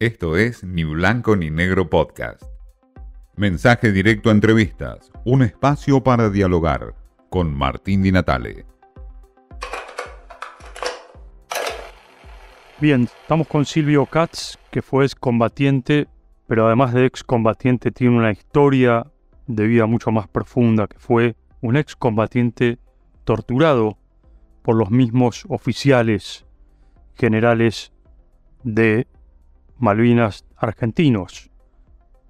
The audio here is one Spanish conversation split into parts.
Esto es Ni Blanco ni Negro Podcast. Mensaje directo a entrevistas, un espacio para dialogar con Martín Di Natale. Bien, estamos con Silvio Katz, que fue excombatiente, pero además de excombatiente tiene una historia de vida mucho más profunda, que fue un excombatiente torturado por los mismos oficiales generales de Malvinas argentinos,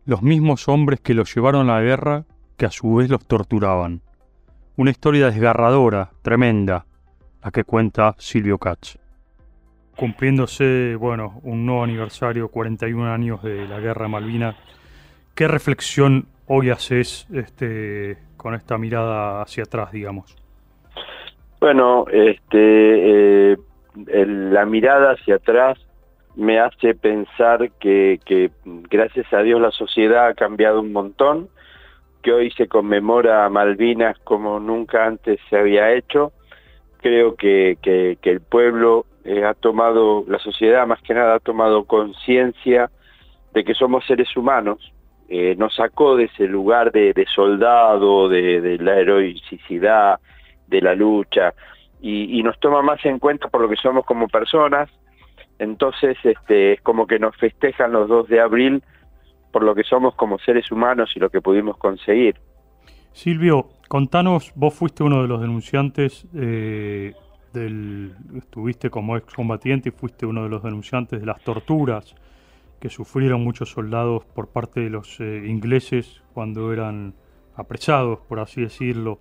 los mismos hombres que los llevaron a la guerra que a su vez los torturaban. Una historia desgarradora, tremenda, la que cuenta Silvio Katz. Cumpliéndose, bueno, un nuevo aniversario, 41 años de la guerra de Malvinas, ¿qué reflexión hoy haces este, con esta mirada hacia atrás, digamos? Bueno, este, eh, la mirada hacia atrás me hace pensar que, gracias a Dios la sociedad ha cambiado un montón, que hoy se conmemora a Malvinas como nunca antes se había hecho. Creo que, el pueblo eh, ha tomado, la sociedad más que nada ha tomado conciencia de que somos seres humanos, eh, nos sacó de ese lugar de, soldado, de, la heroicidad, de la lucha, y, y nos toma más en cuenta por lo que somos como personas, entonces, este, es como que nos festejan los 2 de abril por lo que somos como seres humanos y lo que pudimos conseguir. Silvio, contanos, vos fuiste uno de los denunciantes eh, del, estuviste como excombatiente y fuiste uno de los denunciantes de las torturas que sufrieron muchos soldados por parte de los eh, ingleses cuando eran apresados, por así decirlo.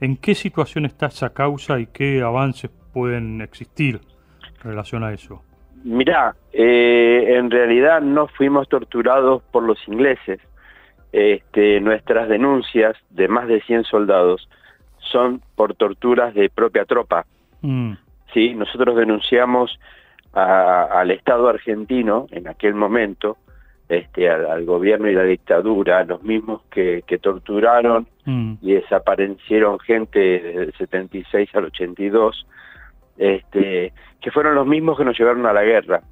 ¿En qué situación está esa causa y qué avances pueden existir en relación a eso? Mirá, eh, en realidad no fuimos torturados por los ingleses. Este, nuestras denuncias de más de 100 soldados son por torturas de propia tropa. Mm. Sí, nosotros denunciamos al Estado argentino en aquel momento, este, al, gobierno y la dictadura, los mismos que, torturaron mm. y desaparecieron gente desde el 76 al 82, este, que fueron los mismos que nos llevaron a la guerra.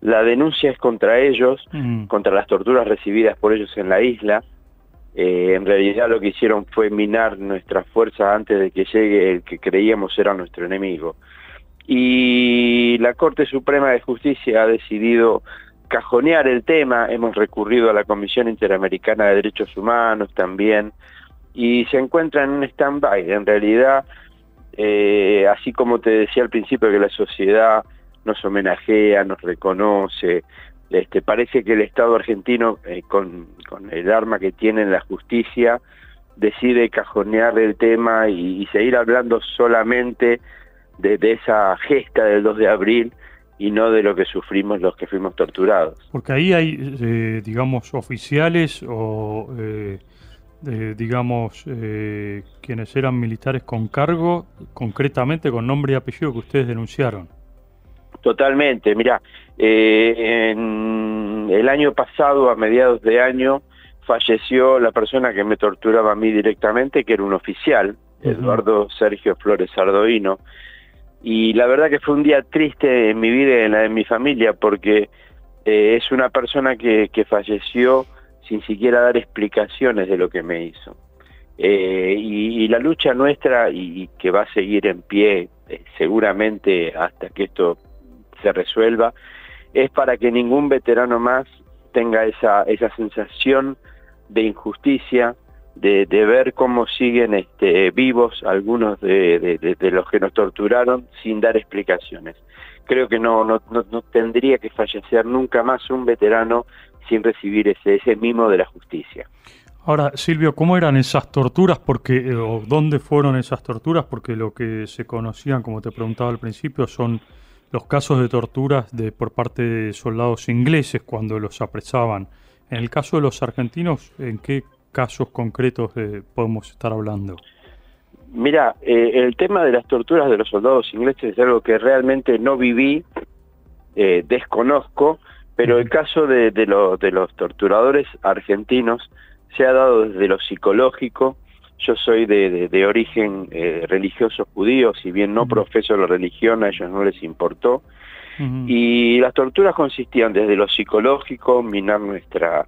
La denuncia es contra ellos, mm. contra las torturas recibidas por ellos en la isla. Eh, en realidad lo que hicieron fue minar nuestras fuerzas antes de que llegue el que creíamos era nuestro enemigo. Y la Corte Suprema de Justicia ha decidido cajonear el tema, hemos recurrido a la Comisión Interamericana de Derechos Humanos también, y se encuentra en un stand-by. En realidad eh, así como te decía al principio que la sociedad nos homenajea, nos reconoce, este, parece que el Estado argentino, eh, con, el arma que tiene en la justicia, decide cajonear el tema y, seguir hablando solamente de, esa gesta del 2 de abril y no de lo que sufrimos los que fuimos torturados. Porque ahí hay, eh, digamos, oficiales o digamos, eh, quienes eran militares con cargo, concretamente con nombre y apellido que ustedes denunciaron. Totalmente, mira, eh, en el año pasado, a mediados de año, falleció la persona que me torturaba a mí directamente, que era un oficial, Eduardo Sergio Flores Ardoino, y la verdad que fue un día triste en mi vida y en la de mi familia, porque eh, es una persona que, que falleció sin siquiera dar explicaciones de lo que me hizo. Eh, y, la lucha nuestra, y, que va a seguir en pie eh, seguramente hasta que esto se resuelva, es para que ningún veterano más tenga esa, esa sensación de injusticia, de, ver cómo siguen este, vivos algunos de, los que nos torturaron sin dar explicaciones. Creo que no, no, no tendría que fallecer nunca más un veterano sin recibir ese, ese mimo de la justicia. Ahora, Silvio, ¿cómo eran esas torturas? Porque, eh, o ¿Dónde fueron esas torturas? Porque lo que se conocían, como te preguntaba al principio, son los casos de torturas de, por parte de soldados ingleses cuando los apresaban. En el caso de los argentinos, ¿en qué casos concretos eh, podemos estar hablando? Mira, eh, el tema de las torturas de los soldados ingleses es algo que realmente no viví, desconozco, pero el caso de, de, de los torturadores argentinos se ha dado desde lo psicológico. Yo soy de, de, origen eh, religioso judío, si bien no profeso la religión, a ellos no les importó. Y las torturas consistían desde lo psicológico, minar nuestra,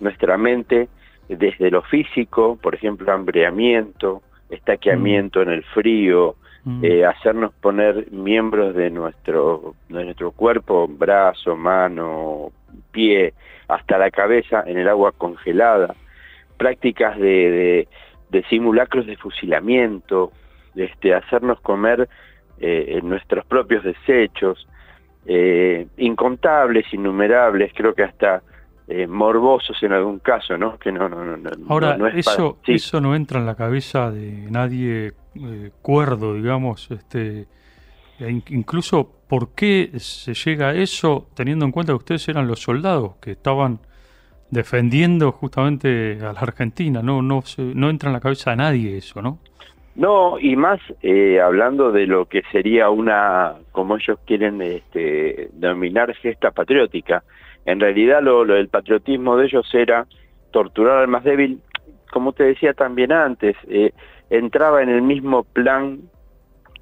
nuestra mente, desde lo físico, por ejemplo, hambreamiento, estaqueamiento en el frío, eh, hacernos poner miembros de nuestro, de nuestro cuerpo, brazo, mano, pie, hasta la cabeza en el agua congelada, prácticas de, de, simulacros de fusilamiento, este, hacernos comer eh, nuestros propios desechos, eh, incontables, innumerables, creo que hasta eh, morbosos en algún caso, ¿no? Que no, no, no, Ahora, eso, eso no entra en la cabeza de nadie cuerdo, digamos, este, e incluso por qué se llega a eso teniendo en cuenta que ustedes eran los soldados que estaban defendiendo justamente a la Argentina, no, no, no entra en la cabeza de nadie eso, ¿no? No, y más eh, hablando de lo que sería una, como ellos quieren este, denominar, gesta patriótica. En realidad lo, lo, el patriotismo de ellos era torturar al más débil, como te decía también antes, eh, entraba en el mismo plan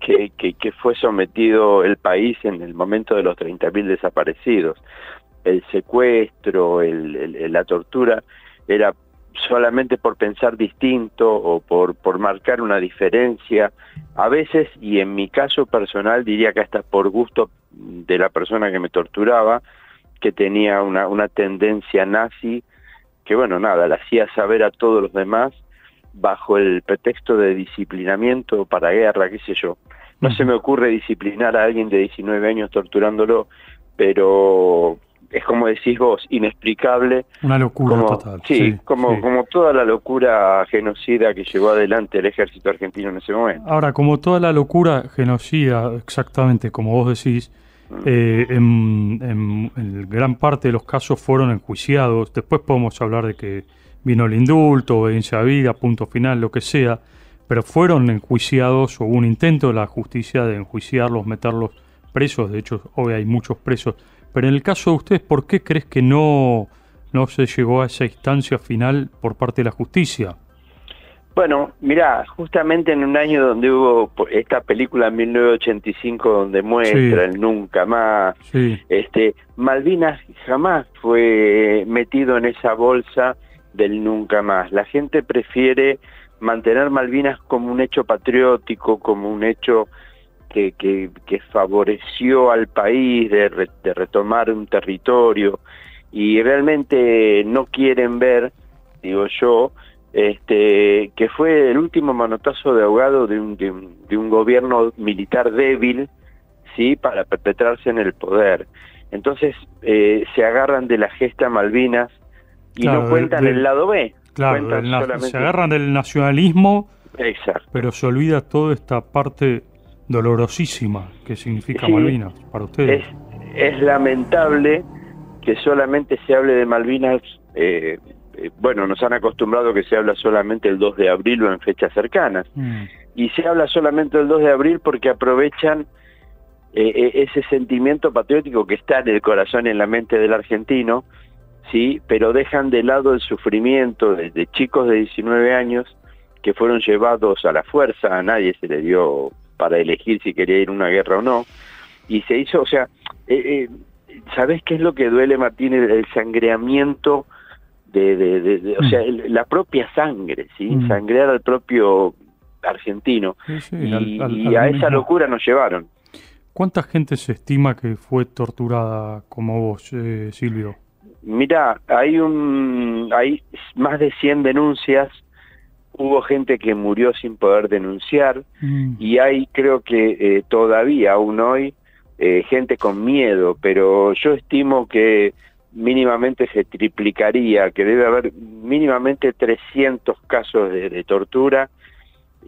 que, fue sometido el país en el momento de los 30.000 desaparecidos. El secuestro, la tortura, era solamente por pensar distinto o por marcar una diferencia, a veces, y en mi caso personal diría que hasta por gusto de la persona que me torturaba, que tenía una, una tendencia nazi, que bueno, nada, la hacía saber a todos los demás bajo el pretexto de disciplinamiento para guerra, qué sé yo. No se me ocurre disciplinar a alguien de 19 años torturándolo, pero es como decís vos, inexplicable. Una locura total. Sí, como, como toda la locura genocida que llevó adelante el ejército argentino en ese momento. Ahora, como toda la locura genocida, exactamente como vos decís. Eh, en, en, gran parte de los casos fueron enjuiciados. Después podemos hablar de que vino el indulto, obediencia a vida, punto final, lo que sea. Pero fueron enjuiciados, o hubo un intento de la justicia de enjuiciarlos, meterlos presos. De hecho, hoy hay muchos presos pero en el caso de ustedes, ¿por qué crees que no, no se llegó a esa instancia final por parte de la justicia? Bueno, mira, justamente en un año donde hubo esta película en 1985 donde muestra el nunca más, este Malvinas jamás fue metido en esa bolsa del nunca más. La gente prefiere mantener Malvinas como un hecho patriótico, como un hecho que, que, favoreció al país de, retomar un territorio y realmente no quieren ver, digo yo, este, que fue el último manotazo de ahogado de un, de un, gobierno militar débil, ¿sí? Para perpetrarse en el poder. Entonces se agarran de la gesta Malvinas y no cuentan el lado B. Claro, se agarran del nacionalismo, Exacto. pero se olvida toda esta parte dolorosísima que significa Malvinas para ustedes. Es, lamentable que solamente se hable de Malvinas, eh, eh, bueno, nos han acostumbrado que se habla solamente el 2 de abril o en fechas cercanas, mm. y se habla solamente el 2 de abril porque aprovechan eh, ese sentimiento patriótico que está en el corazón y en la mente del argentino, sí, pero dejan de lado el sufrimiento de, de chicos de 19 años que fueron llevados a la fuerza, a nadie se le dio para elegir si quería ir a una guerra o no. Y se hizo, o sea, eh, eh, ¿sabes qué es lo que duele, Martín? El, sangreamiento de, de, o sea, la propia sangre, ¿sí? Mm. Sangrear al propio argentino. y, a esa locura nos llevaron. ¿Cuánta gente se estima que fue torturada como vos, eh, Silvio? Mira, hay un hay más de 100 denuncias hubo gente que murió sin poder denunciar mm. y hay creo que eh, todavía aún hoy eh, gente con miedo, pero yo estimo que mínimamente se triplicaría, que debe haber mínimamente 300 casos de, tortura.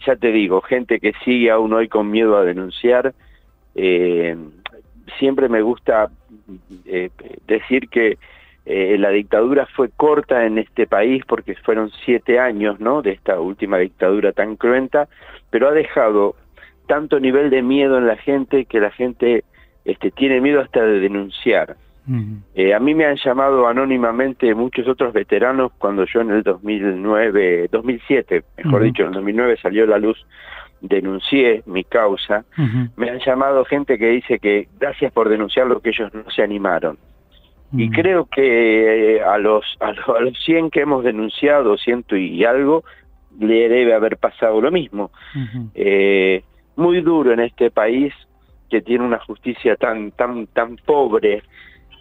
Ya te digo, gente que sigue aún hoy con miedo a denunciar. Eh, siempre me gusta decir que eh, la dictadura fue corta en este país porque fueron siete años ¿no? de esta última dictadura tan cruenta, pero ha dejado tanto nivel de miedo en la gente que la gente este, tiene miedo hasta de denunciar. Eh, a mí me han llamado anónimamente muchos otros veteranos cuando yo en el 2009, 2007, mejor dicho, en el 2009 salió la luz denuncié mi causa, me han llamado gente que dice que gracias por denunciar lo que ellos no se animaron. Y creo que eh, a los, a los, 100 que hemos denunciado, ciento y algo, le debe haber pasado lo mismo. eh, muy duro en este país que tiene una justicia tan tan tan pobre,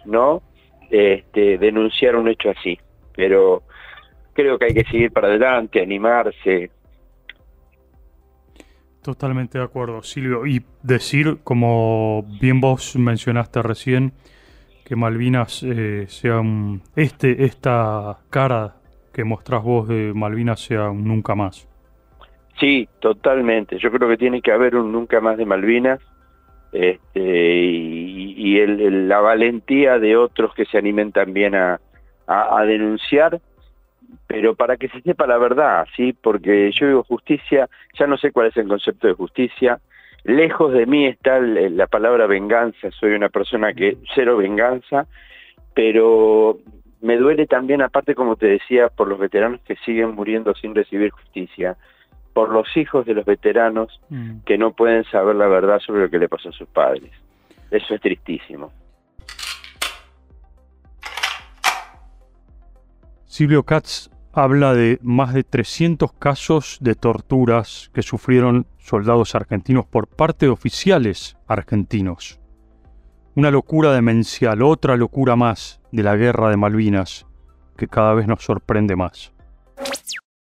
¿no? Este, denunciar un hecho así. Pero creo que hay que seguir para adelante, animarse. Totalmente de acuerdo, Silvio. Y decir, como bien vos mencionaste recién, que Malvinas eh, sea un, este, esta cara que mostrás vos de Malvinas sea un nunca más. Sí, totalmente. Yo creo que tiene que haber un nunca más de Malvinas este, y, la valentía de otros que se animen también a, a, denunciar, pero para que se sepa la verdad, ¿sí? Porque yo digo justicia, ya no sé cuál es el concepto de justicia, lejos de mí está la palabra venganza, soy una persona que cero venganza, pero me duele también, aparte como te decía, por los veteranos que siguen muriendo sin recibir justicia, por los hijos de los veteranos mm. que no pueden saber la verdad sobre lo que le pasó a sus padres. Eso es tristísimo. Silvio Katz habla de más de 300 casos de torturas que sufrieron soldados argentinos por parte de oficiales argentinos. Una locura demencial, otra locura más de la guerra de Malvinas, que cada vez nos sorprende más.